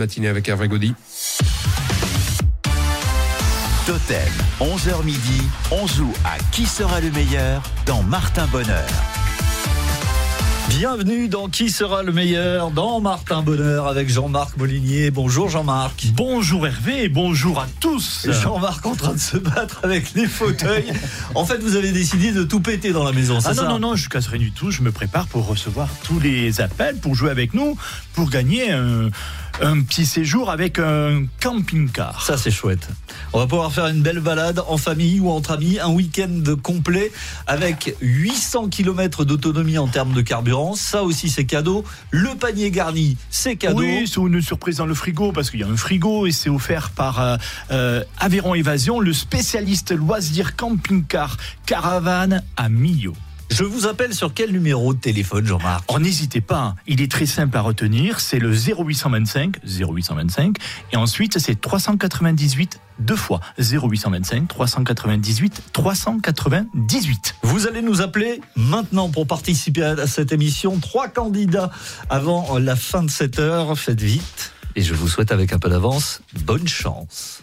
matinée avec Hervé Gaudy. Totem, 11h midi, on joue à Qui sera le meilleur dans Martin Bonheur. Bienvenue dans Qui sera le meilleur dans Martin Bonheur avec Jean-Marc Molinier. Bonjour Jean-Marc. Bonjour Hervé et bonjour à tous. Jean-Marc en train de se battre avec les fauteuils. en fait, vous avez décidé de tout péter dans la maison, c'est Ah ça non, non, non, je casse rien du tout. Je me prépare pour recevoir tous les appels, pour jouer avec nous, pour gagner un, un petit séjour avec un camping-car. Ça, c'est chouette. On va pouvoir faire une belle balade en famille ou entre amis, un week-end complet avec 800 km d'autonomie en termes de carburant. Ça aussi, c'est cadeau. Le panier garni, c'est cadeau. Oui, c'est une surprise dans le frigo parce qu'il y a un frigo et c'est offert par euh, euh, Aveyron Évasion, le spécialiste loisir camping-car caravane à Millau. Je vous appelle sur quel numéro de téléphone, Jean-Marc? Oh, n'hésitez pas, hein. il est très simple à retenir, c'est le 0825, 0825, et ensuite c'est 398 deux fois, 0825, 398, 398. Vous allez nous appeler maintenant pour participer à cette émission. Trois candidats avant la fin de cette heure. Faites vite. Et je vous souhaite avec un peu d'avance, bonne chance.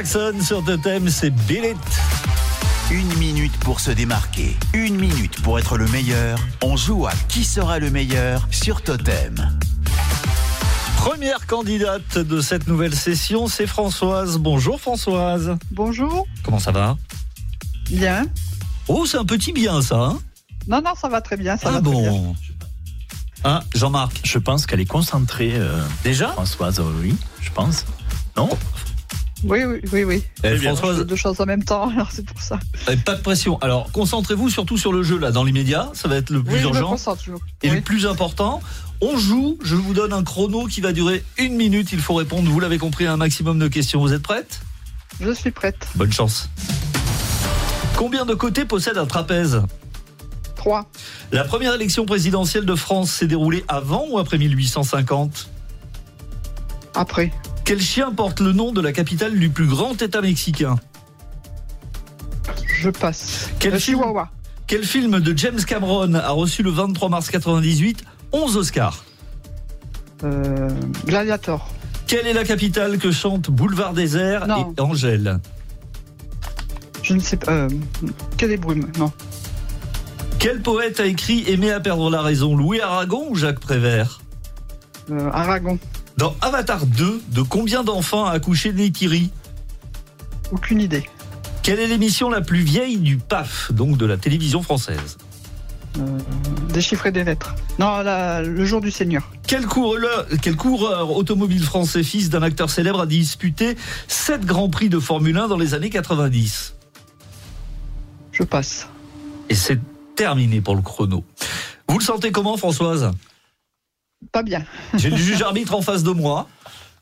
Jackson sur Totem, c'est Bill It. Une minute pour se démarquer. Une minute pour être le meilleur. On joue à qui sera le meilleur sur Totem. Première candidate de cette nouvelle session, c'est Françoise. Bonjour Françoise. Bonjour, Comment ça va? Bien. Oh, c'est un petit bien ça. Hein? Non, non, ça va très bien. Ça ah va très bien. bon. Ah, Jean-Marc. Je pense qu'elle est concentrée, euh, Déjà? Françoise, oui, je pense. Non? Oui, oui, oui, oui. Eh, Je fais Françoise, deux choses en même temps, alors c'est pour ça. eh, pas de pression. Alors, concentrez-vous surtout sur le jeu là, dans l'immédiat. Ça va être le plus oui, je me urgent. Et Oui. le plus important, on joue. Je vous donne un chrono qui va durer une minute. Il faut répondre, vous l'avez compris, à un maximum de questions. Vous êtes prête? Je suis prête. Bonne chance. Combien de côtés possède un trapèze? 3. La première élection présidentielle de France s'est déroulée avant ou après 1850 Après. Quel chien porte le nom de la capitale du plus grand État mexicain Je passe. Quel Le film Chihuahua. Quel film de James Cameron a reçu le 23 mars 98 11 Oscars Euh, Gladiator. Quelle est la capitale que chantent Boulevard Désert Non. et Angèle Je ne sais pas. Euh, que des brumes. Non. Quel poète a écrit Aimer à perdre la raison Louis Aragon ou Jacques Prévert? Euh, Aragon. Dans Avatar 2, de combien d'enfants a accouché Neytiri Aucune idée. Quelle est l'émission la plus vieille du PAF, donc de la télévision française Euh, déchiffrer des lettres. Non, la- le jour du Seigneur. quel coureur, quel coureur automobile français, fils d'un acteur célèbre, a disputé 7 grands prix de Formule 1 dans les années 90 Je passe. Et c'est terminé pour le chrono. Vous le sentez comment, Françoise? Pas bien. J'ai le juge arbitre en face de moi,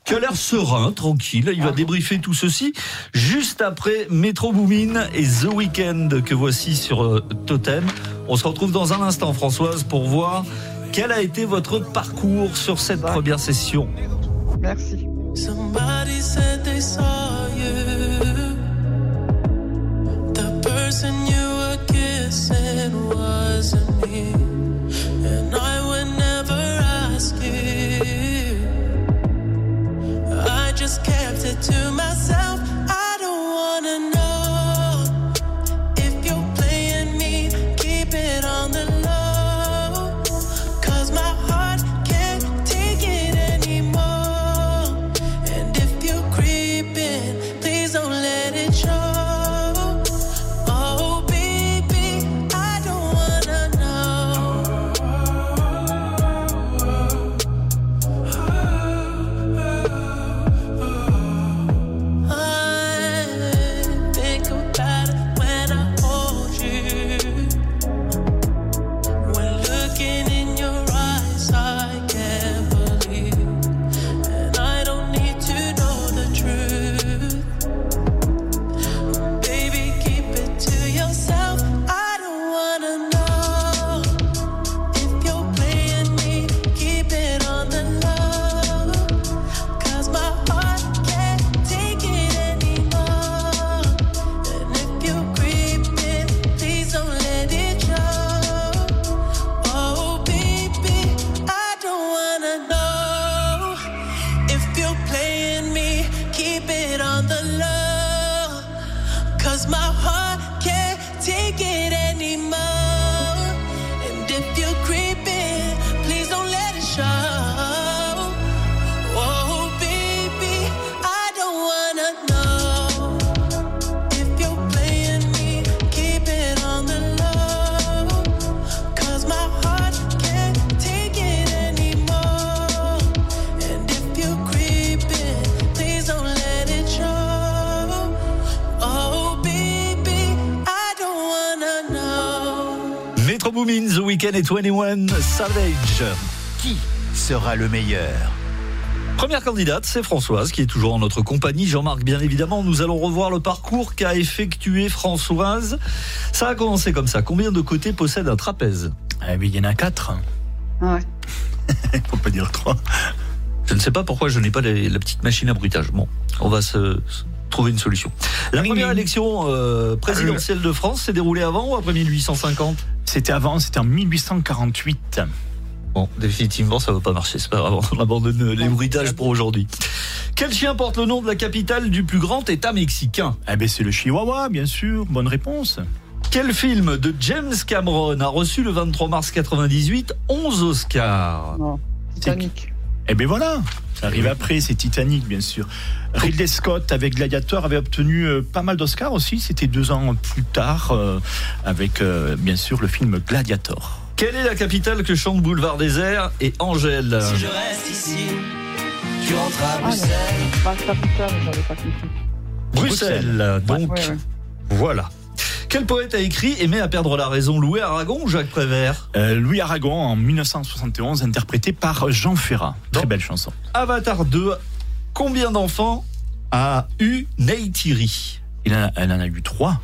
qui a l'air serein, tranquille. Il va débriefer tout ceci juste après Metro Boomin et The Weeknd que voici sur euh, Totem. On se retrouve dans un instant, Françoise, pour voir quel a été votre parcours sur cette première session. Merci. Weeknd et 21 Savage. Qui sera le meilleur? Première candidate, c'est Françoise qui est toujours en notre compagnie. Jean-Marc, bien évidemment, nous allons revoir le parcours qu'a effectué Françoise. Ça a commencé comme ça. Combien de côtés possède un trapèze? Eh bien, il y en a quatre. Ouais. Faut pas dire trois. Je ne sais pas pourquoi je n'ai pas les- la petite machine à bruitage. Bon, on va se, se trouver une solution. La Oui, première oui. élection euh, présidentielle de France s'est déroulée avant ou après 1850 C'était avant, c'était en 1848. Bon, définitivement, ça va pas marcher. C'est pas grave, on abandonne les bruitages pour aujourd'hui. Quel chien porte le nom de la capitale du plus grand État mexicain? Eh ben c'est le Chihuahua, bien sûr. Bonne réponse. Quel film de James Cameron a reçu le 23 mars 98 11 Oscars? Non. Titanic. Eh ben voilà, ça arrive après, c'est Titanic, bien sûr. Ridley Scott avec Gladiator avait obtenu euh, pas mal d'Oscars aussi. C'était deux ans plus tard euh, avec euh, bien sûr le film Gladiator. Quelle est la capitale que chante Boulevard Désert et Angèle Si je reste ici, tu rentres à Ah, Bruxelles. Pas capitale, j'avais pas compris. Bruxelles. Donc Ouais, ouais. voilà. Quel poète a écrit Aimer à perdre la raison Louis Aragon ou Jacques Prévert? Euh, Louis Aragon en 1971, interprété par Jean Ferrat. Très belle chanson. Avatar 2. Combien d'enfants a eu Neytiri? Il en a- elle en a eu trois.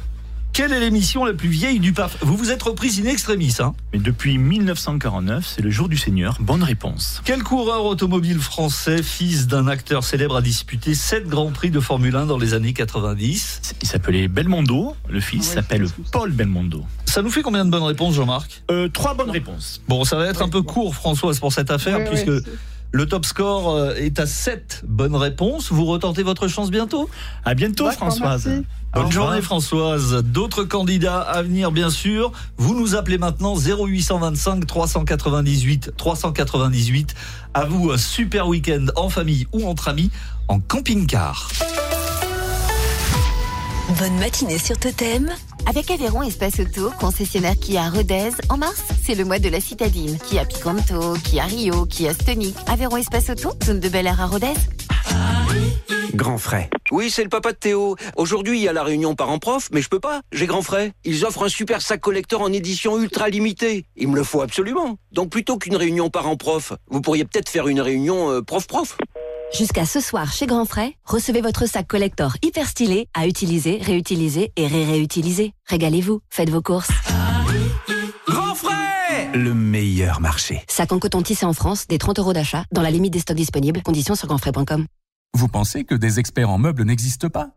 Quelle est l'émission la plus vieille du PAF Vous vous êtes reprise in extremis, hein? Mais depuis 1949, c'est le jour du Seigneur. Bonne réponse. Quel coureur automobile français, fils d'un acteur célèbre, a disputé 7 grands prix de Formule 1 dans les années 90 Il s'appelait Belmondo. Le fils s'appelle. Paul Belmondo. Ça nous fait combien de bonnes réponses, Jean-Marc? Euh, trois bonnes réponses. Bon, ça va être un peu court, Françoise, pour cette affaire, Ouais, puisque ouais, le top score euh, est à 7 bonnes réponses. Vous retentez votre chance bientôt? À bientôt, Françoise. merci. Bonne journée Françoise. D'autres candidats à venir bien sûr. Vous nous appelez maintenant 0825 398 398. À vous un super week-end en famille ou entre amis en camping-car. Bonne matinée sur Totem. Avec Aveyron Espace Auto, concessionnaire qui à Rodez, en mars, c'est le mois de la citadine. Qui a Picanto, qui a Rio, qui a Stonic. Aveyron Espace Auto, zone de Bel Air à Rodez. Grand frais. Oui, c'est le papa de Théo. Aujourd'hui, il y a la réunion parents-prof, mais je peux pas. J'ai grand frais. Ils offrent un super sac collector en édition ultra limitée. Il me le faut absolument. Donc plutôt qu'une réunion parents-prof, vous pourriez peut-être faire une réunion euh, prof-prof. Jusqu'à ce soir chez Grand Frais, recevez votre sac collector hyper stylé à utiliser, réutiliser et ré-réutiliser. Régalez-vous, faites vos courses. Grand frais Le meilleur marché. Sac en coton tissé en France, des 30 euros d'achat, dans la limite des stocks disponibles. Conditions sur grandfrais.com. Vous pensez que des experts en meubles n'existent pas?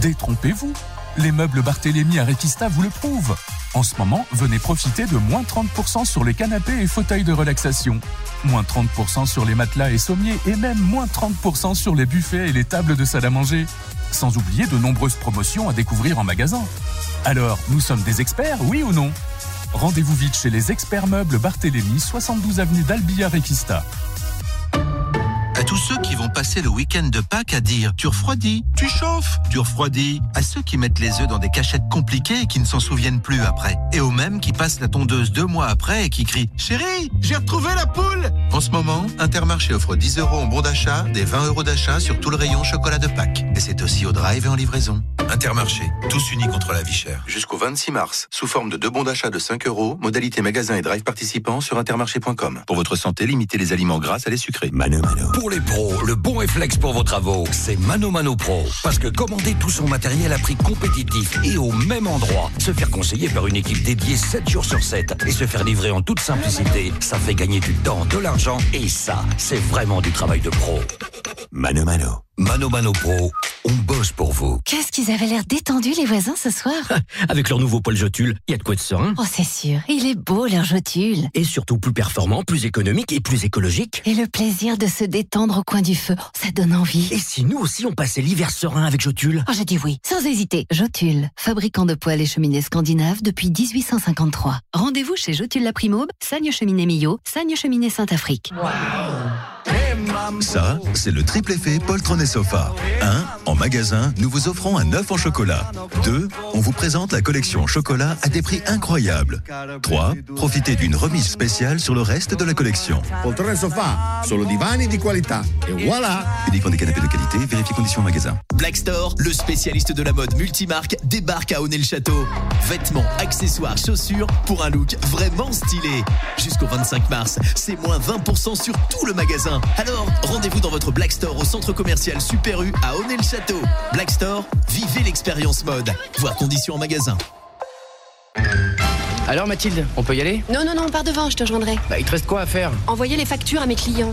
Détrompez-vous. Les meubles Barthélemy à Requista vous le prouvent. En ce moment, venez profiter de moins 30% sur les canapés et fauteuils de relaxation. Moins 30% sur les matelas et sommiers et même moins 30% sur les buffets et les tables de salle à manger. Sans oublier de nombreuses promotions à découvrir en magasin. Alors, nous sommes des experts, oui ou non? Rendez-vous vite chez les experts meubles Barthélemy, 72 avenue d'Albia Requista. Tous ceux qui vont passer le week-end de Pâques à dire tu refroidis, tu chauffes, tu refroidis. À ceux qui mettent les œufs dans des cachettes compliquées et qui ne s'en souviennent plus après. Et aux mêmes qui passent la tondeuse deux mois après et qui crient Chérie, j'ai retrouvé la poule En ce moment, Intermarché offre 10 euros en bon d'achat, des 20 euros d'achat sur tout le rayon chocolat de Pâques. Et c'est aussi au drive et en livraison. Intermarché, tous unis contre la vie chère. Jusqu'au 26 mars, sous forme de deux bons d'achat de 5 euros, modalité magasin et drive participants sur intermarché.com. Pour votre santé, limitez les aliments gras à les sucrés. Mano Mano. Pour les pros, le bon réflexe pour vos travaux, c'est Mano Mano Pro. Parce que commander tout son matériel à prix compétitif et au même endroit, se faire conseiller par une équipe dédiée 7 jours sur 7 et se faire livrer en toute simplicité, ça fait gagner du temps, de l'argent et ça, c'est vraiment du travail de pro. Mano Mano. Mano Mano Pro, on bosse pour vous. Qu'est-ce qu'ils avaient l'air détendus les voisins ce soir? Avec leur nouveau Paul Jotule, il y a de quoi être serein. Oh c'est sûr, il est beau leur jotule. Et surtout plus performant, plus économique et plus écologique. Et le plaisir de se détendre au coin du feu, ça donne envie. Et si nous aussi on passait l'hiver serein avec Jotule Oh, je dis oui, sans hésiter. Jotule, fabricant de poêles et cheminées scandinaves depuis 1853. Rendez-vous chez Jotule la Primaube, Sagne Cheminée Millau, Sagne Cheminée Saint-Afrique. Ça, c'est le triple effet poltron et sofa. 1. En magasin, nous vous offrons un œuf en chocolat. 2. On vous présente la collection chocolat à des prix incroyables. 3. Profitez d'une remise spéciale sur le reste de la collection. Poltrone e sofà, solo divani di qualità. E voilà! Uniquement des canapés de qualité, vérifiez conditions en magasin. Black Store, le spécialiste de la mode multimarque, débarque à Honnay-le-Château. Vêtements, accessoires, chaussures pour un look vraiment stylé. Jusqu'au 25 mars, c'est moins 20% sur tout le magasin. Alors, rendez-vous dans votre Black Store au centre commercial Super U à Honnay-le-Château. Black Store, vivez l'expérience mode. Voir conditions en magasin. Alors Mathilde, on peut y aller? Non, non, non, par devant, je te rejoindrai. Bah il te reste quoi à faire? Envoyer les factures à mes clients.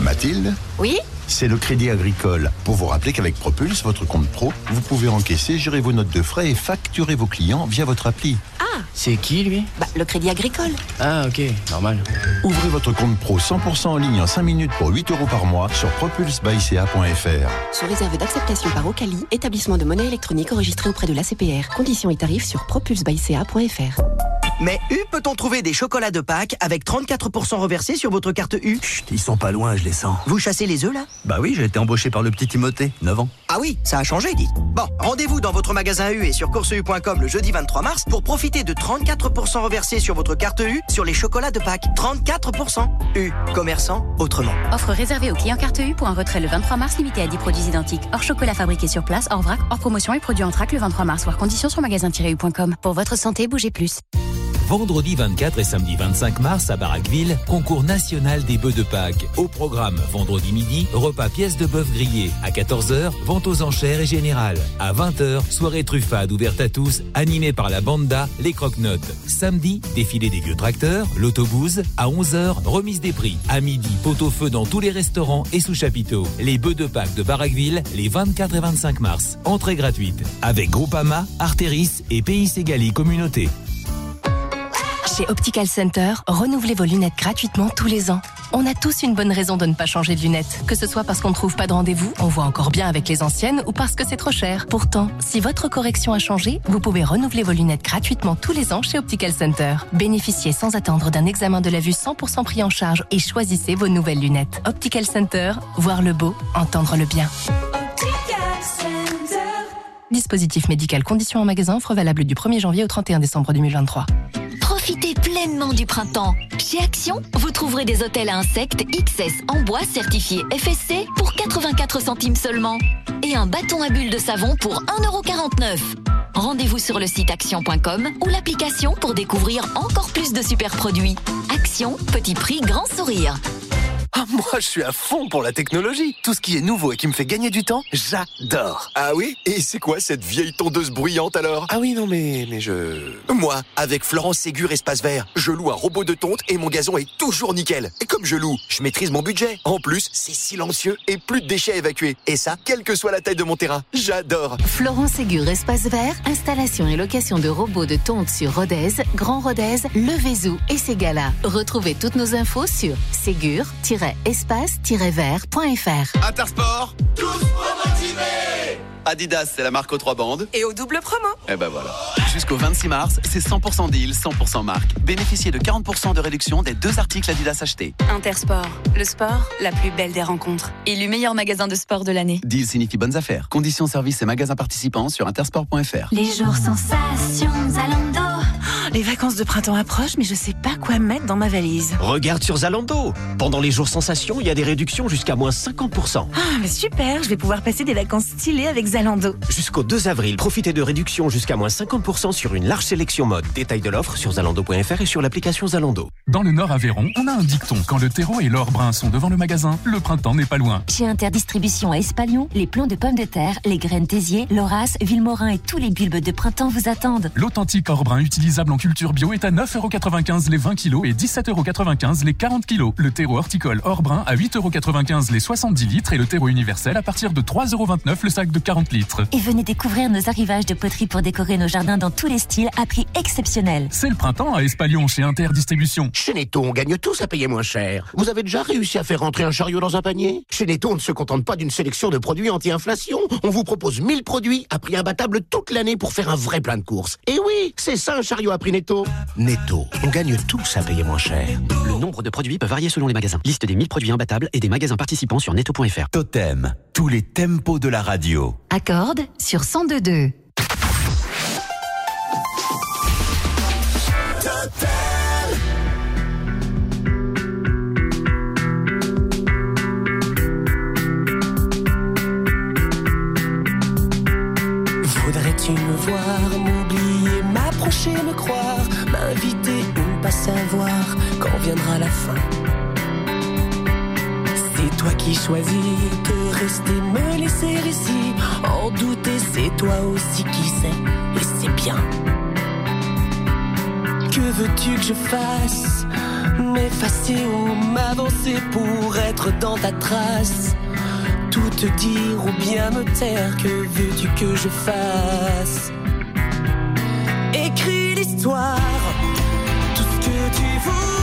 Mathilde? Oui? C'est le Crédit Agricole. Pour vous rappeler qu'avec Propulse, votre compte pro, vous pouvez encaisser, gérer vos notes de frais et facturer vos clients via votre appli. Ah C'est qui lui? Bah, le Crédit Agricole. Ah ok, normal. Ouvrez votre compte pro 100% en ligne en 5 minutes pour 8 euros par mois sur propulsebyca.fr. Sous réserve d'acceptation par Ocali, établissement de monnaie électronique enregistré auprès de l'ACPR. Conditions et tarifs sur propulsebyca.fr. Mais U peut-on trouver des chocolats de Pâques avec 34% reversés sur votre carte U? Chut, ils sont pas loin, je les sens. Vous chassez les œufs là? Bah oui, j'ai été embauché par le petit Timothée, 9 ans. Ah oui, ça a changé, dites. Bon, rendez-vous dans votre magasin U et sur courseu.com le jeudi 23 mars pour profiter de 34% reversés sur votre carte U sur les chocolats de Pâques. 34% U, commerçant autrement. Offre réservée aux clients carte U pour un retrait le 23 mars limité à 10 produits identiques. Hors chocolat fabriqué sur place, hors vrac, hors promotion et produit en trac le 23 mars. Voir conditions sur magasin-u.com. Pour votre santé, bougez plus. Vendredi 24 et samedi 25 mars à Baraqueville, concours national des bœufs de Pâques. Au programme, vendredi midi, repas pièces de bœuf grillé. À 14h, vente aux enchères et générale. À 20h, soirée truffade ouverte à tous, animée par la banda Les Croque-Notes. Samedi, défilé des vieux tracteurs, l'autobus. À 11h, remise des prix. À midi, pot-au-feu dans tous les restaurants et sous chapiteaux. Les bœufs de Pâques de Baraqueville, les 24 et 25 mars. Entrée gratuite. Avec Groupama, Arteris et Pays Ségali Communauté. Chez Optical Center, renouvelez vos lunettes gratuitement tous les ans. On a tous une bonne raison de ne pas changer de lunettes, que ce soit parce qu'on ne trouve pas de rendez-vous, on voit encore bien avec les anciennes ou parce que c'est trop cher. Pourtant, si votre correction a changé, vous pouvez renouveler vos lunettes gratuitement tous les ans chez Optical Center. Bénéficiez sans attendre d'un examen de la vue 100% pris en charge et choisissez vos nouvelles lunettes. Optical Center, voir le beau, entendre le bien. Dispositif médical conditions en magasin, offre valable du 1er janvier au 31 décembre 2023. Profitez pleinement du printemps. Chez Action, vous trouverez des hôtels à insectes XS en bois certifiés FSC pour 84 centimes seulement. Et un bâton à bulles de savon pour 1,49€. Rendez-vous sur le site action.com ou l'application pour découvrir encore plus de super produits. Action, petit prix, grand sourire. Ah, moi, je suis à fond pour la technologie. Tout ce qui est nouveau et qui me fait gagner du temps, j'adore. Ah oui? Et c'est quoi cette vieille tondeuse bruyante alors? Ah oui, non, mais, mais je... Moi, avec Florence Ségur Espace Vert, je loue un robot de tonte et mon gazon est toujours nickel. Et comme je loue, je maîtrise mon budget. En plus, c'est silencieux et plus de déchets à évacuer. Et ça, quelle que soit la taille de mon terrain. J'adore. Florent Ségur Espace Vert, installation et location de robots de tonte sur Rodez, Grand Rodez, Le Vézou et Ségala. Retrouvez toutes nos infos sur ségur-espace-vert.fr. Intersport, tous promotivés Adidas, c'est la marque aux trois bandes. Et au double promo. Et ben voilà. Jusqu'au 26 mars, c'est 100% deal, 100% marque. Bénéficiez de 40% de réduction des deux articles Adidas achetés. Intersport, le sport, la plus belle des rencontres. Élu meilleur magasin de sport de l'année. Deal signifie bonnes affaires. Conditions services et magasins participants sur intersport.fr. Les jours sensations, Zalando. Les vacances de printemps approchent, mais je sais pas quoi mettre dans ma valise. Regarde sur Zalando. Pendant les jours sensations, il y a des réductions jusqu'à moins 50%. Ah, mais super, je vais pouvoir passer des vacances stylées avec Zalando. Jusqu'au 2 avril, profitez de réductions jusqu'à moins 50% sur une large sélection mode. Détail de l'offre sur zalando.fr et sur l'application Zalando. Dans le Nord Aveyron, on a un dicton. Quand le terreau et l'or brun sont devant le magasin, le printemps n'est pas loin. Chez Interdistribution à Espalion, les plants de pommes de terre, les graines Tésier, Loras, Villemorin et tous les bulbes de printemps vous attendent. L'authentique or brun utilisable en culture bio est à 9,95€ les 20 kg et 17,95€ les 40 kg. Le terreau horticole or brun à 8,95€ les 70 litres et le terreau universel à partir de 3,29€ le sac de 40 litres. Et venez découvrir nos arrivages de poterie pour décorer nos jardins dans tous les styles à prix exceptionnel. C'est le printemps à Espalion chez Interdistribution. Chez Netto, on gagne tous à payer moins cher. Vous avez déjà réussi à faire rentrer un chariot dans un panier? Chez Netto, on ne se contente pas d'une sélection de produits anti-inflation. On vous propose 1000 produits à prix imbattable toute l'année pour faire un vrai plein de courses. Et oui, c'est ça un chariot à prix Netto. Netto, on gagne tous à payer moins cher. Le nombre de produits peut varier selon les magasins. Liste des 1000 produits imbattables et des magasins participants sur netto.fr. Totem, tous les tempos de la radio. Accorde sur 1022. Voudrais-tu me voir, savoir quand viendra la fin. C'est toi qui choisis de rester, me laisser ici, en douter, c'est toi aussi qui sais, et c'est bien. Que veux-tu que je fasse? M'effacer ou m'avancer pour être dans ta trace? Tout te dire ou bien me taire, que veux-tu que je fasse? Écris l'histoire. fool.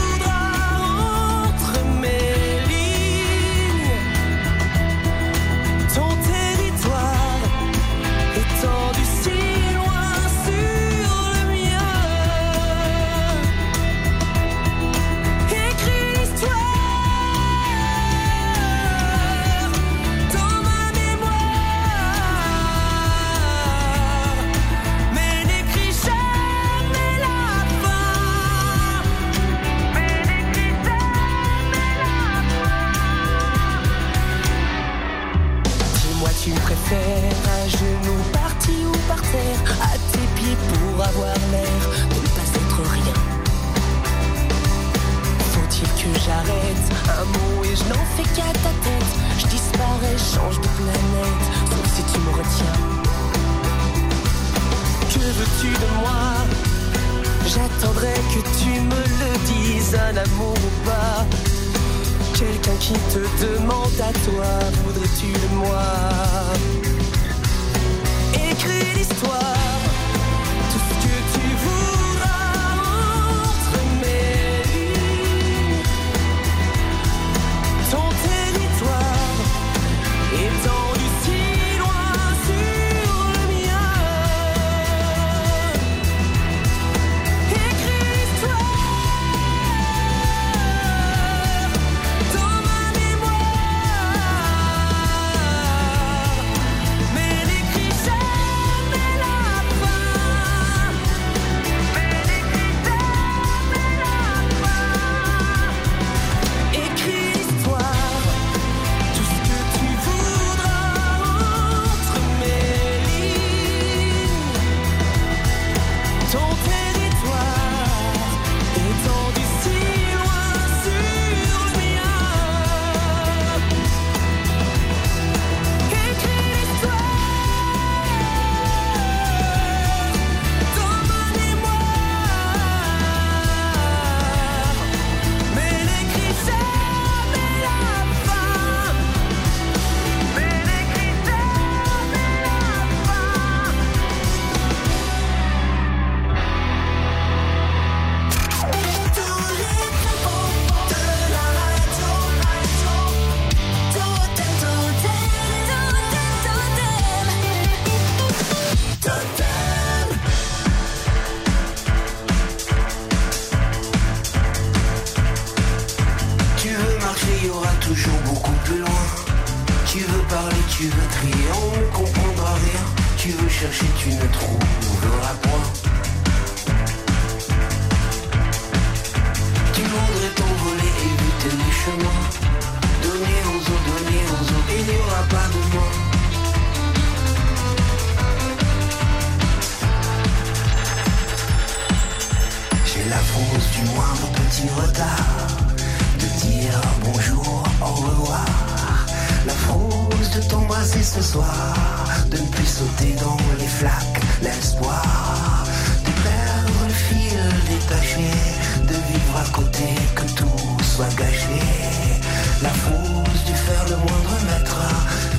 La fausse du faire le moindre maître,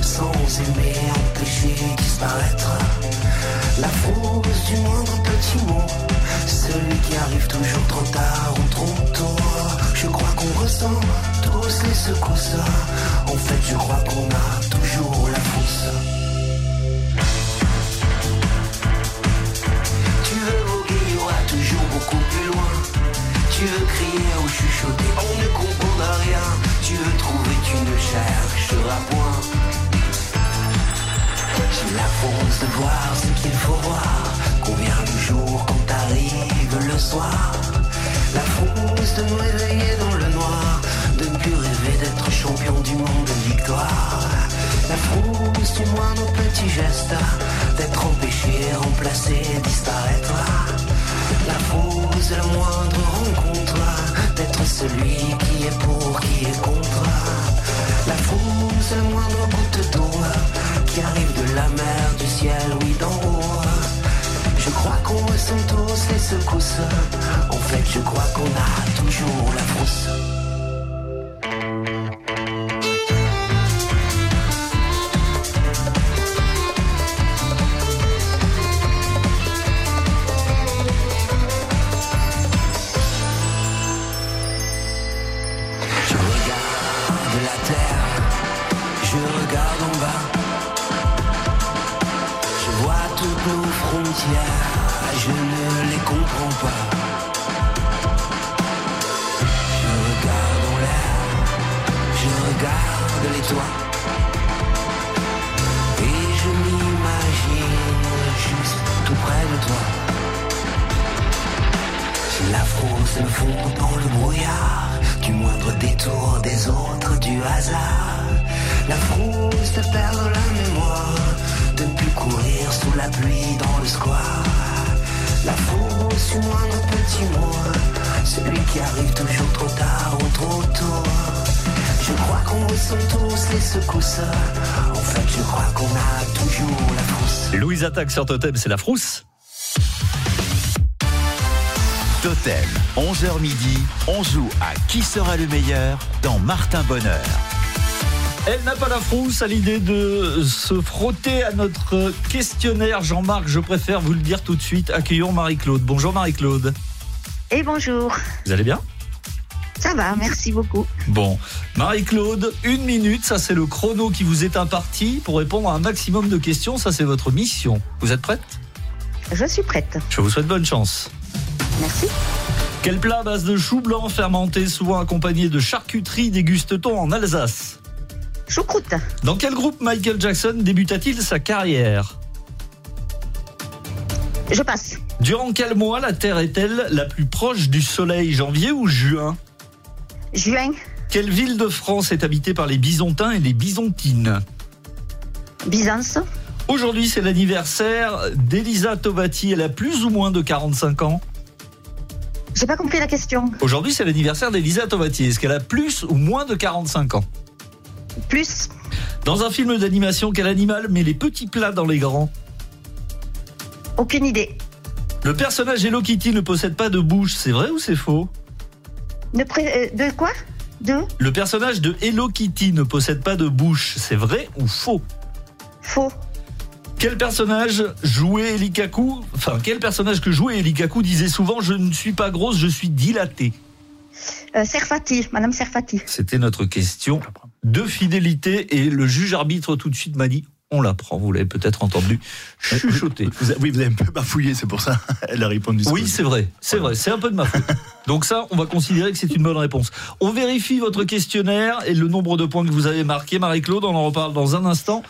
sans aimer empêcher disparaître. La fausse du moindre petit mot, celui qui arrive toujours trop tard ou trop tôt. Je crois qu'on ressent tous les secousses. En fait, je crois qu'on a d'être empêché, remplacé, disparaître. La fausse, la moindre rencontre, d'être celui qui est pour, qui est contre. La fausse, la moindre goutte d'eau, qui arrive de la mer, du ciel, oui d'en haut. Je crois qu'on ressent tous les secousses, en fait je crois qu'on a toujours la frousse. Ne les comprends pas. Je regarde en l'air, je regarde les toits. Et je m'imagine juste tout près de toi. La frousse me fond dans le brouillard, du moindre détour des autres, du hasard. La de perdre la mémoire, de plus courir sous la pluie dans le square. La frousse du moindre petit mois, celui qui arrive toujours trop tard ou trop tôt. Je crois qu'on ressent tous les secousses. En fait, je crois qu'on a toujours la frousse. Louise attaque sur Totem, c'est la frousse. Totem, 11h midi, on joue à Qui sera le meilleur dans Martin Bonheur. Elle n'a pas la frousse à l'idée de se frotter à notre questionnaire. Jean-Marc, je préfère vous le dire tout de suite. Accueillons Marie-Claude. Bonjour Marie-Claude. Et bonjour. Vous allez bien? Ça va, merci beaucoup. Bon, Marie-Claude, une minute, ça c'est le chrono qui vous est imparti pour répondre à un maximum de questions. Ça c'est votre mission. Vous êtes prête? Je suis prête. Je vous souhaite bonne chance. Merci. Quel plat à base de chou blanc fermenté, souvent accompagné de charcuterie, déguste-t-on en Alsace? Choucroute. Dans quel groupe Michael Jackson débuta-t-il sa carrière Je passe. Durant quel mois la Terre est-elle la plus proche du Soleil, janvier ou juin Juin. Quelle ville de France est habitée par les Bisontins et les Bisontines Byzance. Aujourd'hui, c'est l'anniversaire d'Elisa Tovati. Elle a plus ou moins de 45 ans J'ai pas compris la question. Aujourd'hui, c'est l'anniversaire d'Elisa Tovati. Est-ce qu'elle a plus ou moins de 45 ans Plus. Dans un film d'animation, quel animal met les petits plats dans les grands? Aucune idée. Le personnage Hello Kitty ne possède pas de bouche, c'est vrai ou c'est faux? De, pré- euh, de quoi? De? Le personnage de Hello Kitty ne possède pas de bouche, c'est vrai ou faux? Faux. Quel personnage jouait Elikaku Enfin, quel personnage que jouait Elikaku disait souvent Je ne suis pas grosse, je suis dilatée euh, Serfati, Madame Serfati. C'était notre question de fidélité et le juge arbitre tout de suite m'a dit on la prend, vous l'avez peut-être entendu chuchoter. oui, vous avez un peu bafouillé, c'est pour ça. Elle a répondu. Oui, c'est vrai, c'est vrai, c'est un peu de ma faute. Donc ça, on va considérer que c'est une bonne réponse. On vérifie votre questionnaire et le nombre de points que vous avez marqué, Marie-Claude, on en reparle dans un instant.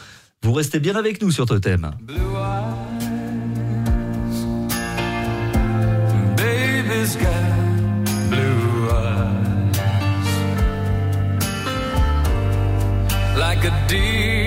Vous restez bien avec nous sur Totem. Baby's like a deep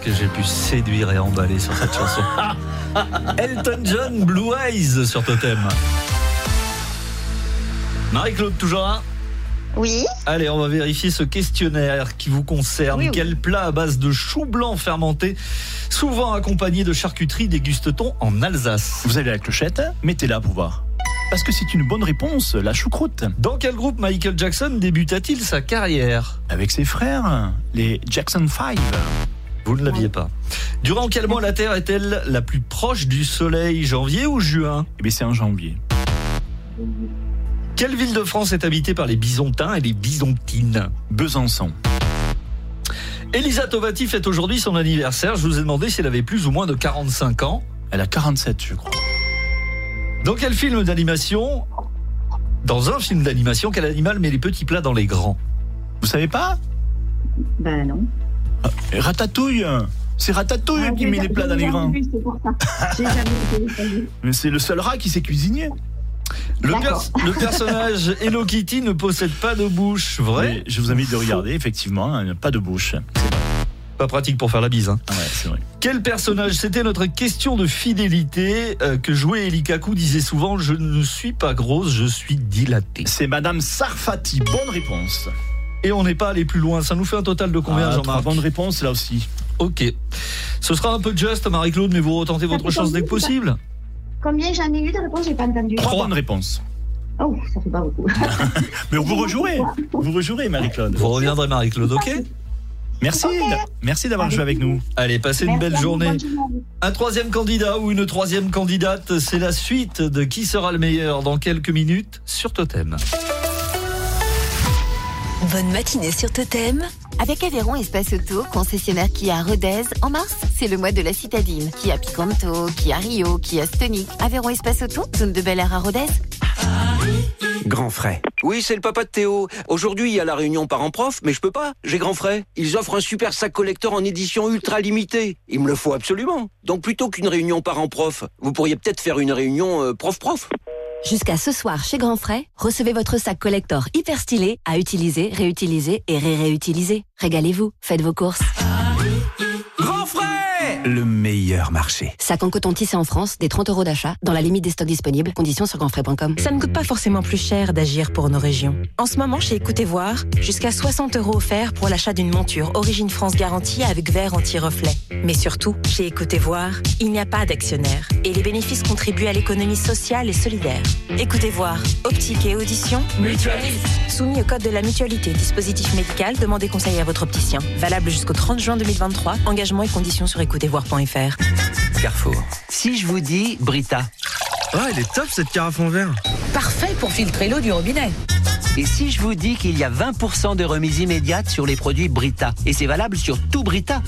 que j'ai pu séduire et emballer sur cette chanson Elton John, Blue Eyes sur Totem. Marie-Claude, toujours là? Oui. Allez, on va vérifier ce questionnaire qui vous concerne. Oui, oui. Quel plat à base de chou blanc fermenté, souvent accompagné de charcuterie, déguste-t-on en Alsace? Vous avez la clochette, mettez-la pour voir. Parce que c'est une bonne réponse, la choucroute. Dans quel groupe Michael Jackson débuta-t-il sa carrière? Avec ses frères, les Jackson 5. Vous ne l'aviez pas. Durant quel mois la Terre est-elle la plus proche du Soleil Janvier ou juin? Eh bien, c'est en janvier. Quelle ville de France est habitée par les Bisontins et les Bisontines Besançon. Elisa Tovati fête aujourd'hui son anniversaire. Je vous ai demandé si elle avait plus ou moins de 45 ans. Elle a 47, je crois. Dans quel film d'animation? Dans un film d'animation, quel animal met les petits plats dans les grands? Vous savez pas? Ben non. Ratatouille C'est Ratatouille Ah, qui met les plats dans j'ai les jamais grains. vu, C'est pour ça. J'ai jamais j'ai jamais vu. Mais c'est le seul rat qui sait cuisiner. le, D'accord. pers- le personnage Hello Kitty ne possède pas de bouche, vrai? Mais je vous invite de regarder, effectivement, hein, pas de bouche. Pas pratique pour faire la bise. hein. Ah ouais, c'est vrai. Quel personnage? C'était notre question de fidélité euh, que jouait Eli Kaku disait souvent Je ne suis pas grosse, je suis dilatée. C'est Madame Sarfati. Bonne réponse. Et on n'est pas allé plus loin. Ça nous fait un total de combien, Ah, trois Jean-Marc bonnes réponses là aussi. Ok. Ce sera un peu juste, Marie-Claude, mais vous retentez votre chance dès que possible. Combien j'en ai eu de réponses J'ai pas entendu. Trois bonnes réponses. Oh, ça fait pas beaucoup. Mais vous rejouerez. Vous rejouerez, Marie-Claude. Vous reviendrez, Marie-Claude, ok Merci. Merci d'avoir joué avec nous. Allez, passez une belle bonne journée. Un troisième candidat ou une troisième candidate, c'est la suite de Qui sera le meilleur dans quelques minutes sur Totem. Bonne matinée sur Totem. Avec Aveyron Espace Auto, concessionnaire Kia à Rodez, en mars, c'est le mois de la citadine. Kia Picanto, Kia Rio, Kia Stonic. Aveyron Espace Auto, zone de Bel Air à Rodez. Grand frais. Oui, c'est le papa de Théo. Aujourd'hui, il y a la réunion parents-prof, mais je peux pas. J'ai grand frais. Ils offrent un super sac collector en édition ultra limitée. Il me le faut absolument. Donc plutôt qu'une réunion parents-prof, vous pourriez peut-être faire une réunion euh, prof-prof. Jusqu'à ce soir chez Grand Frais, recevez votre sac collector hyper stylé à utiliser, réutiliser et ré-réutiliser. Régalez-vous, faites vos courses. Grand frais Le meilleur marché. Sac en coton tissé en France, des 30 euros d'achat, dans la limite des stocks disponibles. Conditions sur grandfrais.com. Ça ne coûte pas forcément plus cher d'agir pour nos régions. En ce moment, chez Écoutez Voir, jusqu'à 60 euros offerts pour l'achat d'une monture Origine France garantie avec verre anti-reflet. Mais surtout, chez Écoutez Voir, il n'y a pas d'actionnaire et les bénéfices contribuent à l'économie sociale et solidaire. Écoutez Voir, optique et audition, mutualise. Soumis au code de la mutualité, dispositif médical, demandez conseil à votre opticien. Valable jusqu'au 30 juin 2023. Engagement et conditions sur Carrefour. Si je vous dis Brita. Oh, elle est top cette carafe en verre. Parfait pour filtrer l'eau du robinet. Et si je vous dis qu'il y a 20% de remise immédiate sur les produits Brita Et c'est valable sur tout Brita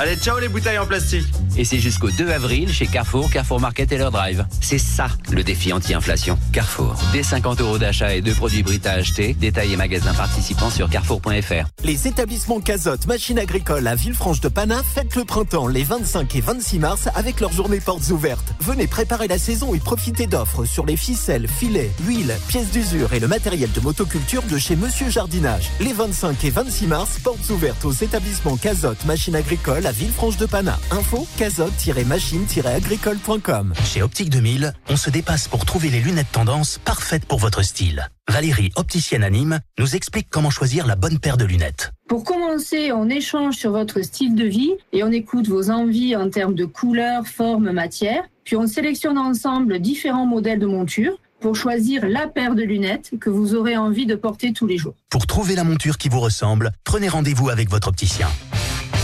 Allez, ciao les bouteilles en plastique. Et c'est jusqu'au 2 avril chez Carrefour, Carrefour Market et leur drive. C'est ça le défi anti-inflation. Carrefour. Dès 50 euros d'achat et deux produits Brita achetés. Détails et magasins participants sur carrefour.fr. Les établissements Cazotte Machine Agricole à Villefranche de Panat fêtent le printemps les 25 et 26 mars avec leurs journées portes ouvertes. Venez préparer la saison et profiter d'offres sur les ficelles, filets, huiles, pièces d'usure et le matériel de motoculture de chez Monsieur Jardinage. Les 25 et 26 mars, portes ouvertes aux établissements Cazotte Machine Agricole à Villefranche de Panat. Info cazotte-machine-agricole.com Chez Optique 2000, on se dépasse pour trouver les lunettes tendance parfaites pour votre style. Valérie, opticienne à Nîmes, nous explique comment choisir la bonne paire de lunettes. Pour commencer, on échange sur votre style de vie et on écoute vos envies en termes de couleur, forme, matière. Puis on sélectionne ensemble différents modèles de montures pour choisir la paire de lunettes que vous aurez envie de porter tous les jours. Pour trouver la monture qui vous ressemble, prenez rendez-vous avec votre opticien.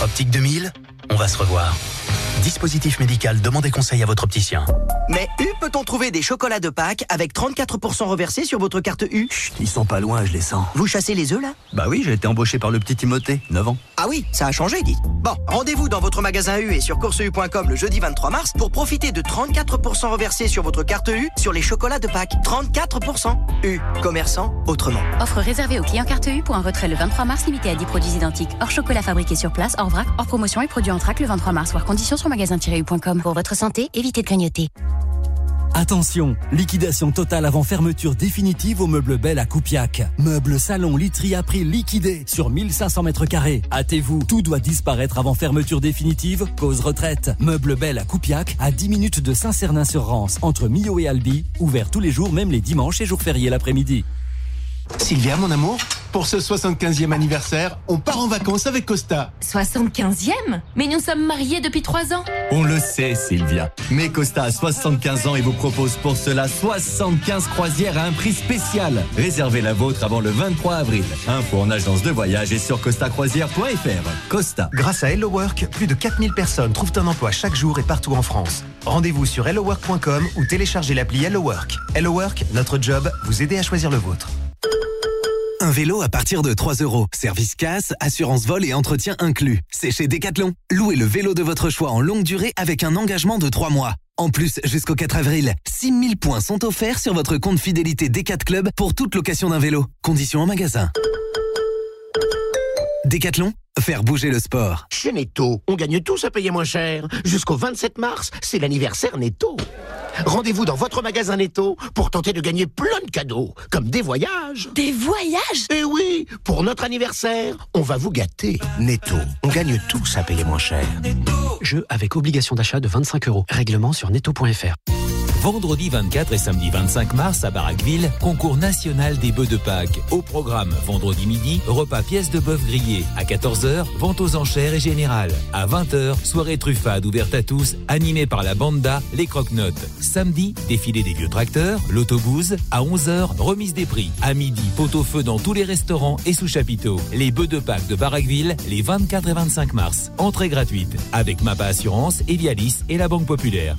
Optique 2000, on va se revoir. Dispositif médical, demandez conseil à votre opticien. Mais U peut-on trouver des chocolats de Pâques avec 34% reversés sur votre carte U? Ils sont pas loin, je les sens. Vous chassez les œufs là? Bah oui, j'ai été embauché par le petit Timothée, 9 ans. Ah oui, ça a changé, dites. Bon, rendez-vous dans votre magasin U et sur courseu.com le jeudi 23 mars pour profiter de 34% reversés sur votre carte U sur les chocolats de Pâques. 34% U, commerçant autrement. Offre réservée aux clients carte U pour un retrait le 23 mars limité à 10 produits identiques. Hors chocolat fabriqué sur place, hors vrac, hors promotion et produits en trac le 23 mars. Voir conditions sur magasin-u.com. Pour votre santé, évitez de clignoter. Attention, liquidation totale avant fermeture définitive au meuble Belle à Coupiac. Meuble salon literie à prix liquidé sur 1500 mètres carrés. Hâtez-vous, tout doit disparaître avant fermeture définitive, cause retraite. Meuble Belle à Coupiac, à 10 minutes de Saint-Cernin-sur-Rance, entre Millau et Albi, ouvert tous les jours, même les dimanches et jours fériés l'après-midi. Sylvia, mon amour, pour ce 75e anniversaire, on part en vacances avec Costa. 75e Mais nous sommes mariés depuis 3 ans. On le sait, Sylvia. Mais Costa a 75 ans et vous propose pour cela 75 croisières à un prix spécial. Réservez la vôtre avant le 23 avril. Info en agence de voyage et sur costacroisière.fr. Costa. Grâce à Hello Work, plus de 4000 personnes trouvent un emploi chaque jour et partout en France. Rendez-vous sur hellowork.com ou téléchargez l'appli Hello Work. Hello Work, notre job, vous aider à choisir le vôtre. Un vélo à partir de 3 euros. Service casse, assurance vol et entretien inclus. C'est chez Decathlon. Louez le vélo de votre choix en longue durée avec un engagement de 3 mois. En plus, jusqu'au 4 avril, 6000 points sont offerts sur votre compte fidélité Decat Club pour toute location d'un vélo. Conditions en magasin. Décathlon, faire bouger le sport. Chez Netto, on gagne tous à payer moins cher. Jusqu'au 27 mars, c'est l'anniversaire Netto. Rendez-vous dans votre magasin Netto pour tenter de gagner plein de cadeaux, comme des voyages. Des voyages? Eh oui, pour notre anniversaire, on va vous gâter. Netto, on gagne tous à payer moins cher. Jeu avec obligation d'achat de 25 euros. Règlement sur netto.fr. Vendredi 24 et samedi 25 mars à Baraqueville, concours national des bœufs de Pâques. Au programme, vendredi midi, repas pièces de bœuf grillé. À 14h, vente aux enchères et générale. À 20h, soirée truffade ouverte à tous, animée par la banda Les Croque-Notes. Samedi, défilé des vieux tracteurs, l'autobus. À 11h, remise des prix. À midi, pot-au-feu dans tous les restaurants et sous chapiteaux. Les bœufs de Pâques de Baraqueville, les 24 et 25 mars. Entrée gratuite. Avec Mapa Assurance, Evialis et la Banque Populaire.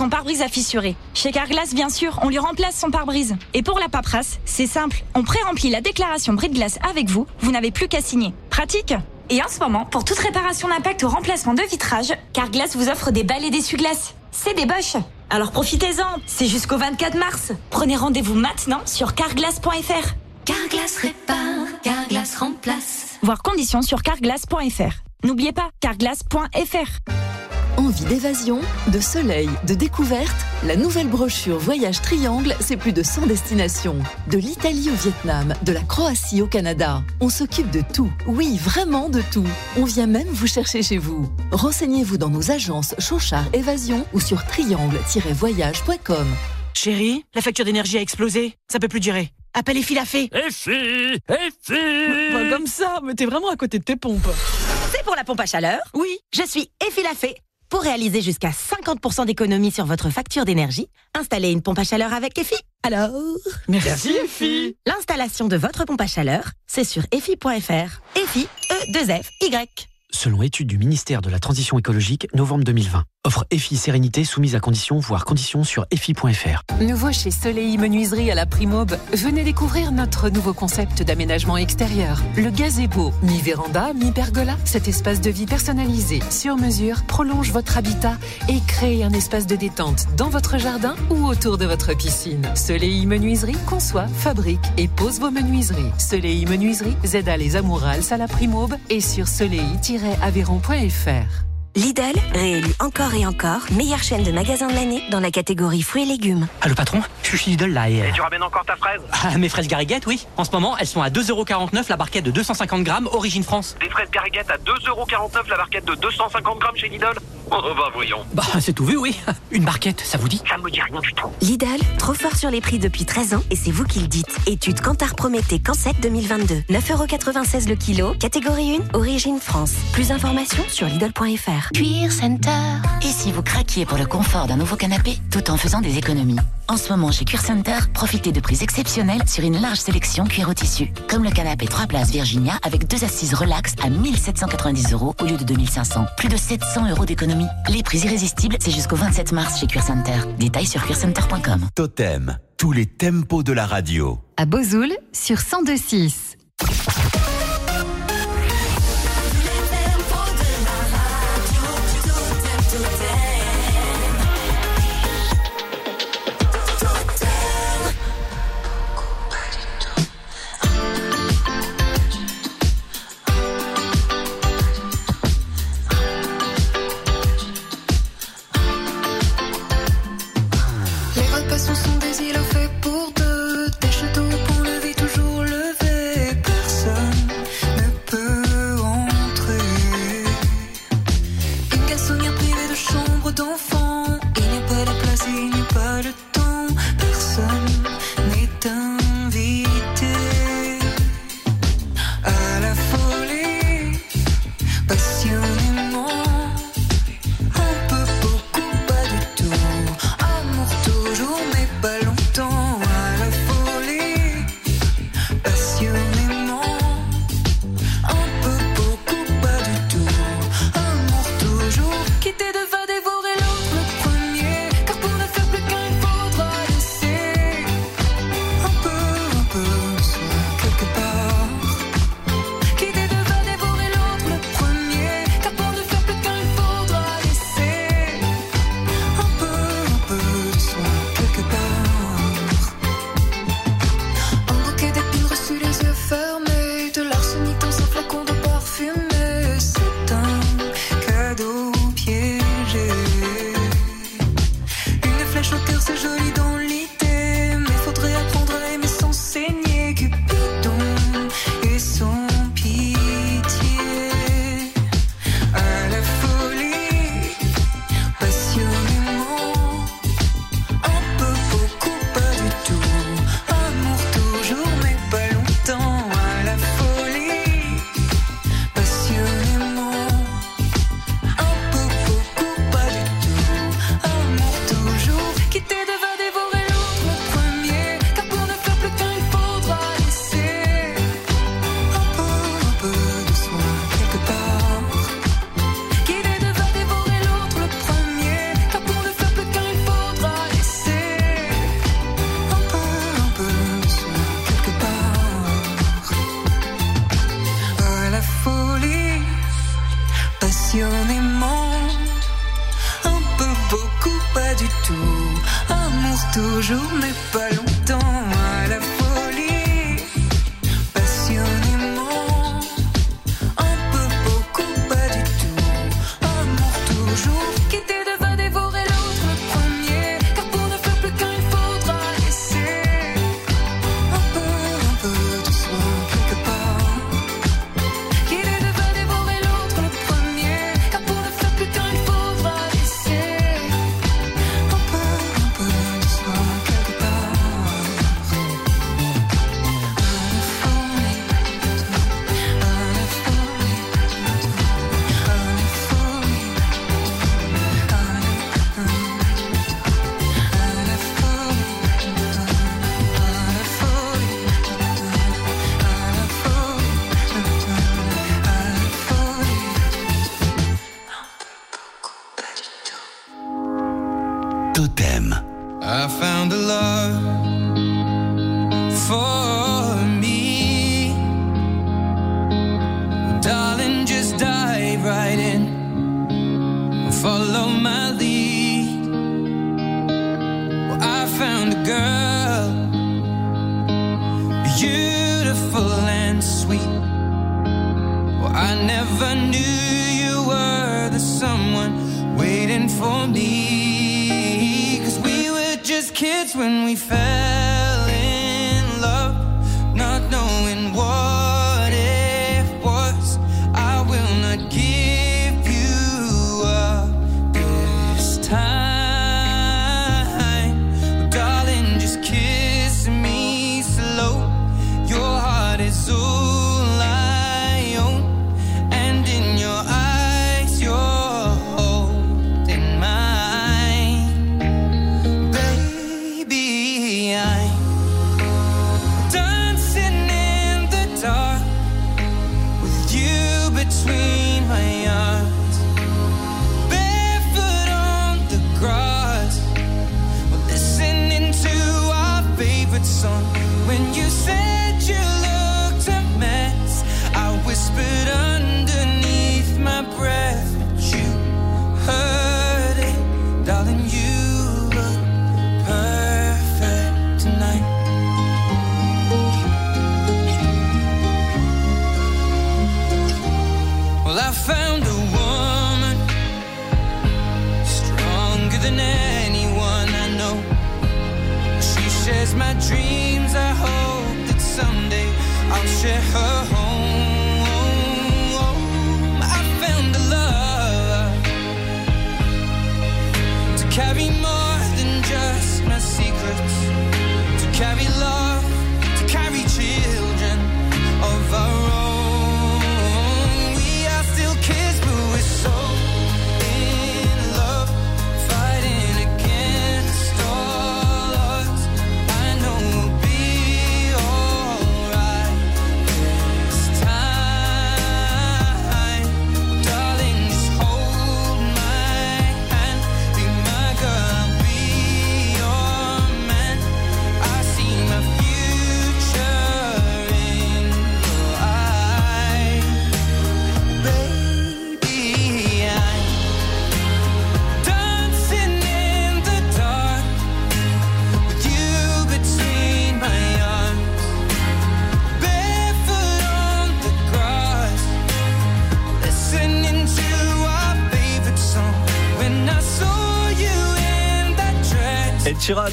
Son pare-brise a fissuré. Chez Carglass, bien sûr, on lui remplace son pare-brise. Et pour la paperasse, c'est simple. On pré-remplit la déclaration bris de glace avec vous. Vous n'avez plus qu'à signer. Pratique Et en ce moment, pour toute réparation d'impact ou remplacement de vitrage, Carglass vous offre des balais d'essuie-glace. C'est des boches. Alors profitez-en. C'est jusqu'au 24 mars. Prenez rendez-vous maintenant sur carglass.fr. Carglass répare, Carglass remplace. Voir conditions sur carglass.fr. N'oubliez pas, carglass.fr. Envie d'évasion, de soleil, de découverte La nouvelle brochure Voyage Triangle, c'est plus de 100 destinations. De l'Italie au Vietnam, de la Croatie au Canada. On s'occupe de tout. Oui, vraiment de tout. On vient même vous chercher chez vous. Renseignez-vous dans nos agences Chauchard Évasion ou sur triangle-voyage.com. Chérie, la facture d'énergie a explosé. Ça peut plus durer. Appelle Effie la fée. Effie Effie Pas comme ça, mais t'es vraiment à côté de tes pompes. C'est pour la pompe à chaleur? Oui. Je suis Effie la fée. Pour réaliser jusqu'à 50% d'économie sur votre facture d'énergie, installez une pompe à chaleur avec Effie. Alors Merci Effie. L'installation de votre pompe à chaleur, c'est sur effie.fr. Effie, E-2-F-Y. Selon étude du ministère de la Transition écologique, novembre 2020. Offre EFI Sérénité soumise à conditions, voire conditions sur EFI.fr. Nouveau chez Soleil Menuiserie à la Primaube, venez découvrir notre nouveau concept d'aménagement extérieur. Le gazebo, mi-véranda, mi-pergola, cet espace de vie personnalisé, sur mesure, prolonge votre habitat et crée un espace de détente dans votre jardin ou autour de votre piscine. Soleil Menuiserie conçoit, fabrique et pose vos menuiseries. Soleil Menuiserie, Zeda les Amourals à la Primaube et sur soleil-aveyron.fr. Lidl, réélu encore et encore, meilleure chaîne de magasins de l'année dans la catégorie fruits et légumes. Ah, le patron Je suis chez Lidl là et... Et tu ramènes encore ta fraise? Ah, mes fraises gariguettes, oui. En ce moment, elles sont à 2,49€ la barquette de 250 grammes, origine France. Des fraises gariguettes à 2,49€ la barquette de 250 grammes chez Lidl? Oh bah voyons. Bah c'est tout vu, oui. Une barquette, ça vous dit? Ça me dit rien du tout. Lidl, trop fort sur les prix depuis 13 ans et c'est vous qui le dites. Étude Cantar Prométhée Cancet 2022. 9,96€ le kilo, catégorie 1, origine France. Plus d'informations sur Lidl.fr. Cuir Center. Et si vous craquiez pour le confort d'un nouveau canapé tout en faisant des économies En ce moment chez Cuir Center, profitez de prix exceptionnels sur une large sélection cuir au tissu. Comme le canapé 3 places Virginia avec deux assises relax à 1790 euros au lieu de 2500. Plus de 700 euros d'économie les prix irrésistibles, c'est jusqu'au 27 mars chez Cuir Center. Détails sur cuircenter.com. Totem, tous les tempos de la radio. À Bozoul, sur 1026.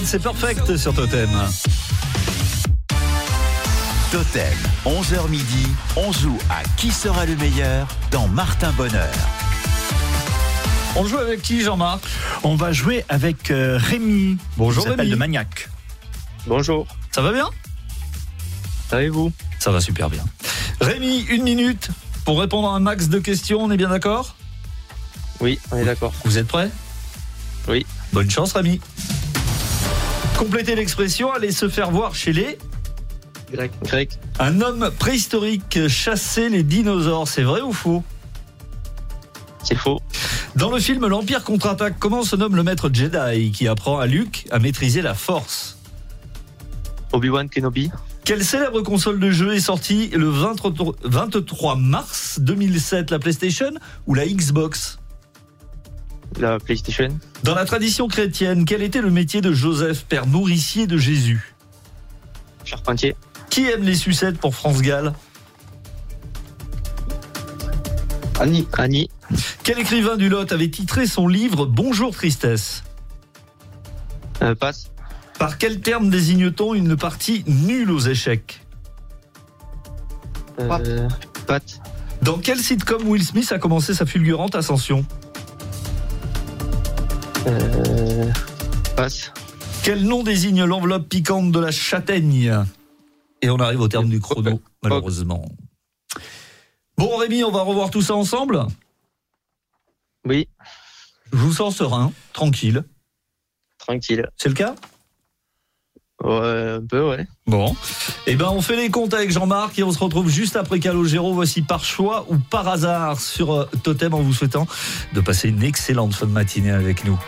C'est perfect sur Totem. Totem, 11h midi, on joue à qui sera le meilleur dans Martin Bonheur. On joue avec qui, Jean-Marc? On va jouer avec euh, Rémi. Bonjour, Il s'appelle de Maniac. Bonjour. Ça va bien? Ça et vous? Ça va super bien. Rémi, une minute pour répondre à un max de questions, on est bien d'accord? Oui, on est d'accord. Vous êtes prêts? Oui. Bonne chance, Rémi. Complétez l'expression, allez se faire voir chez les... Grec. Grec. Un homme préhistorique chassait les dinosaures, c'est vrai ou faux? C'est faux. Dans le film L'Empire contre-attaque, comment se nomme le maître Jedi qui apprend à Luke à maîtriser la force? Obi-Wan Kenobi. Quelle célèbre console de jeu est sortie le 23 23 mars 2007 La PlayStation ou la Xbox? La PlayStation. Dans la tradition chrétienne, quel était le métier de Joseph, père nourricier de Jésus? Charpentier. Qui aime les sucettes pour France Gall? Annie. Annie. Quel écrivain du Lot avait titré son livre Bonjour tristesse Euh, passe. Par quel terme désigne-t-on une partie nulle aux échecs? Euh, Pat. Dans quel sitcom Will Smith a commencé sa fulgurante ascension? Euh, passe. Quel nom désigne l'enveloppe piquante de la châtaigne? Et on arrive au terme du chrono, malheureusement. Bon Rémi, on va revoir tout ça ensemble? Oui. Je vous sens serein, tranquille. Tranquille. C'est le cas? Ouais, un peu, ouais. Bon. Eh ben, on fait les comptes avec Jean-Marc et on se retrouve juste après Calogero. Voici par choix ou par hasard sur euh, Totem en vous souhaitant de passer une excellente fin de matinée avec nous.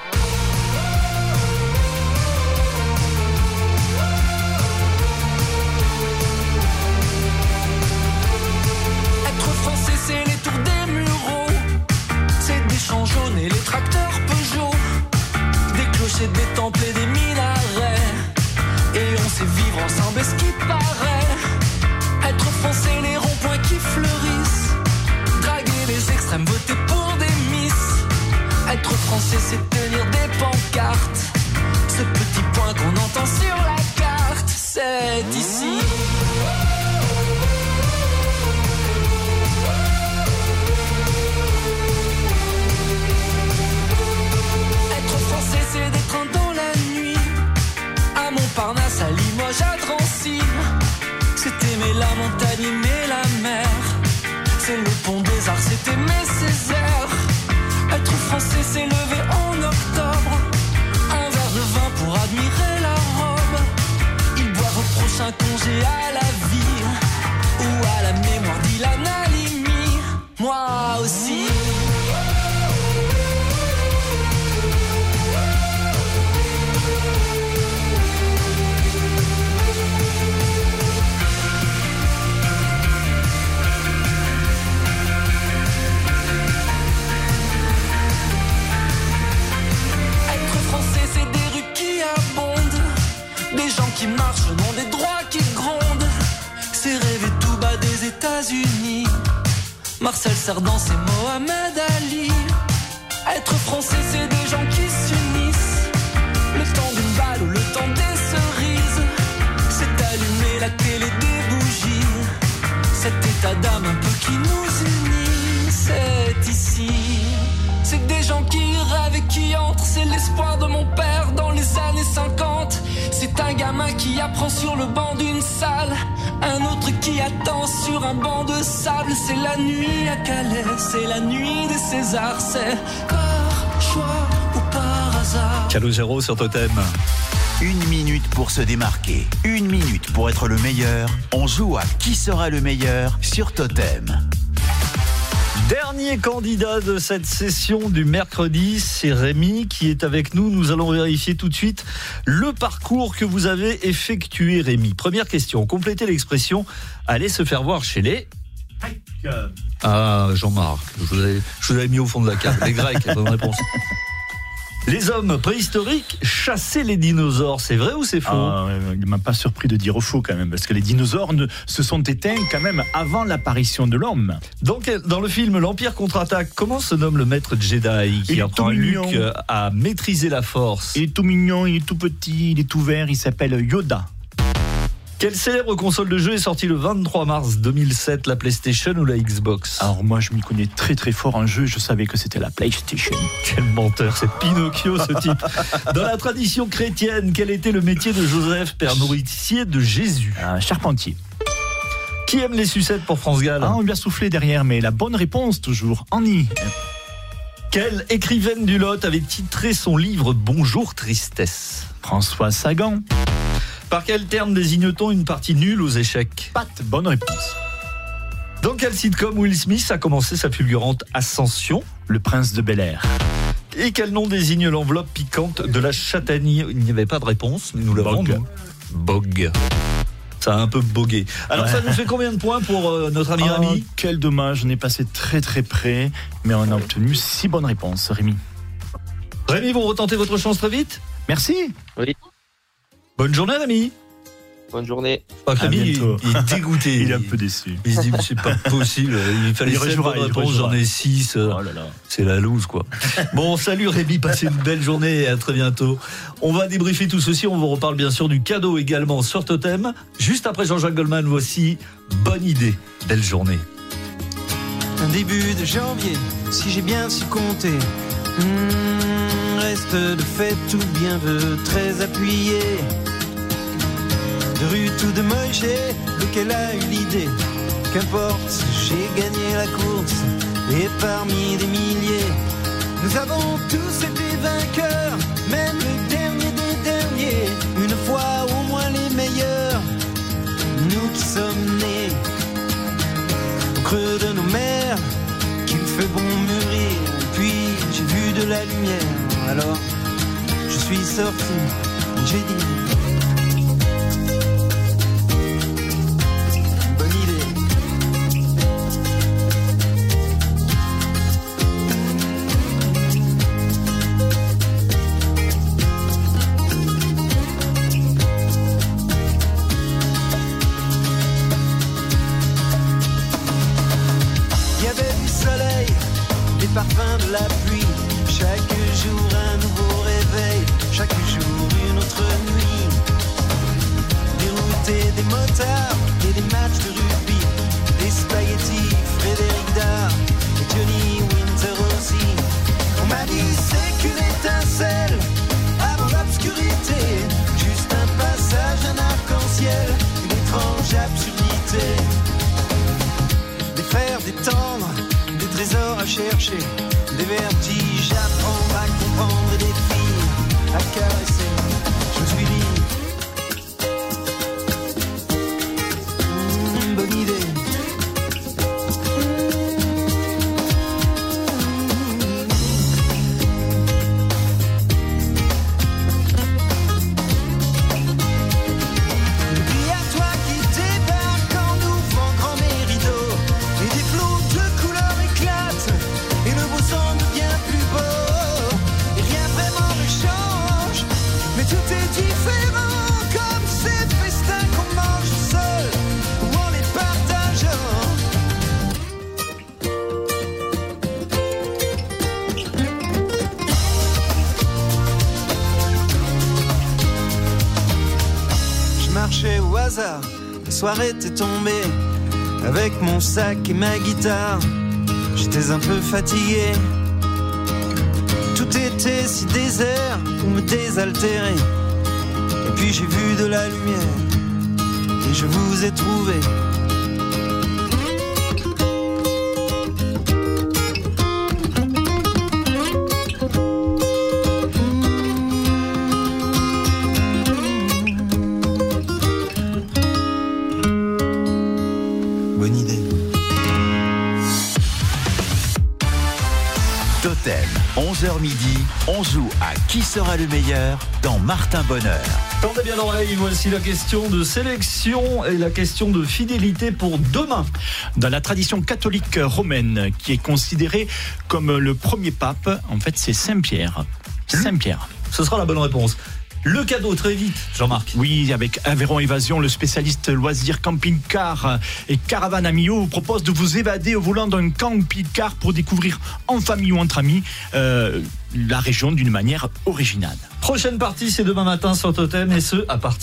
Cerdan, c'est Mohamed C'est la nuit à Calais, c'est la nuit des Césars. C'est par choix ou par hasard. Calogero sur Totem. Une minute pour se démarquer, une minute pour être le meilleur. On joue à qui sera le meilleur sur Totem. Dernier candidat de cette session du mercredi, c'est Rémi qui est avec nous. Nous allons vérifier tout de suite le parcours que vous avez effectué, Rémi. Première question, complétez l'expression aller se faire voir chez les. Ah, Jean-Marc, je vous, avais, je vous avais mis au fond de la carte. Les Grecs, bonne réponse. Les hommes préhistoriques chassaient les dinosaures, c'est vrai ou c'est faux? Ah, Il m'a pas surpris de dire faux quand même, parce que les dinosaures ne- se sont éteints quand même avant l'apparition de l'homme. Donc, dans le film L'Empire contre-attaque, comment se nomme le maître Jedi qui apprend Luke à maîtriser la force? Il est tout mignon, il est tout petit, il est tout vert, il s'appelle Yoda. Quelle célèbre console de jeu est sortie le 23 mars 2007, la PlayStation ou la Xbox? Alors moi je m'y connais très très fort en jeu, je savais que c'était la PlayStation. Quel menteur, c'est Pinocchio ce type. Dans la tradition chrétienne, quel était le métier de Joseph, père nourricier de Jésus? Un charpentier. Qui aime les sucettes pour France Gall? Ah, on lui a soufflé derrière, mais la bonne réponse toujours, Annie. Quelle écrivaine du Lot avait titré son livre Bonjour Tristesse? François Sagan. Par quel terme désigne-t-on une partie nulle aux échecs Pat, bonne réponse. Dans quel sitcom Will Smith a commencé sa fulgurante ascension Le prince de Bel Air? Et quel nom désigne l'enveloppe piquante de la châtaigne? Il n'y avait pas de réponse, mais nous l'avons. Bog. Bog. Ça a un peu bogué. Alors ça nous fait combien de points pour euh, notre ami Ah, Rémi? quel dommage, on est passé très très près, mais on a obtenu six bonnes réponses, Rémi. Rémi, vous retentez votre chance très vite? Merci. Oui. Bonne journée Rémi Bonne journée. Ah, À il, est dégoûté. Il est un peu déçu. Il se dit, c'est pas possible. Il fallait Il 7 rejouera, bonnes réponses, j'en ai 6. Oh là là. C'est la loose, quoi. Bon, salut Rémi, passez une belle journée et à très bientôt. On va débriefer tout ceci. On vous reparle bien sûr du cadeau également sur Totem. Juste après Jean-Jacques Goldman, voici Bonne idée. Belle journée. Un début de janvier, si j'ai bien su compter. Hmm, reste de fait tout bien veut très appuyé. De rue tout de moche, lequel a eu l'idée? Qu'importe, j'ai gagné la course et parmi des milliers, nous avons tous été vainqueurs, même le dernier des derniers, une fois au moins les meilleurs. Nous qui sommes nés au creux de nos mers, qu'il fait bon mûrir. Puis j'ai vu de la lumière, alors je suis sorti, j'ai dit. Sac et ma guitare, j'étais un peu fatigué. Tout était si désert pour me désaltérer. Et puis j'ai vu de la lumière et je vous ai 11h midi, on joue à qui sera le meilleur dans Martin Bonheur. Tendez bien l'oreille, voici la question de sélection et la question de fidélité pour demain. Dans la tradition catholique romaine, qui est considérée comme le premier pape, en fait, c'est Saint-Pierre. Saint-Pierre. Ce sera la bonne réponse. Le cadeau, très vite, Jean-Marc. Oui, avec Aveyron Évasion, le spécialiste loisirs camping-car et caravane à Millau vous propose de vous évader au volant d'un camping-car pour découvrir en famille ou entre amis euh, la région d'une manière originale. Prochaine partie, c'est demain matin sur Totem et ce, à partir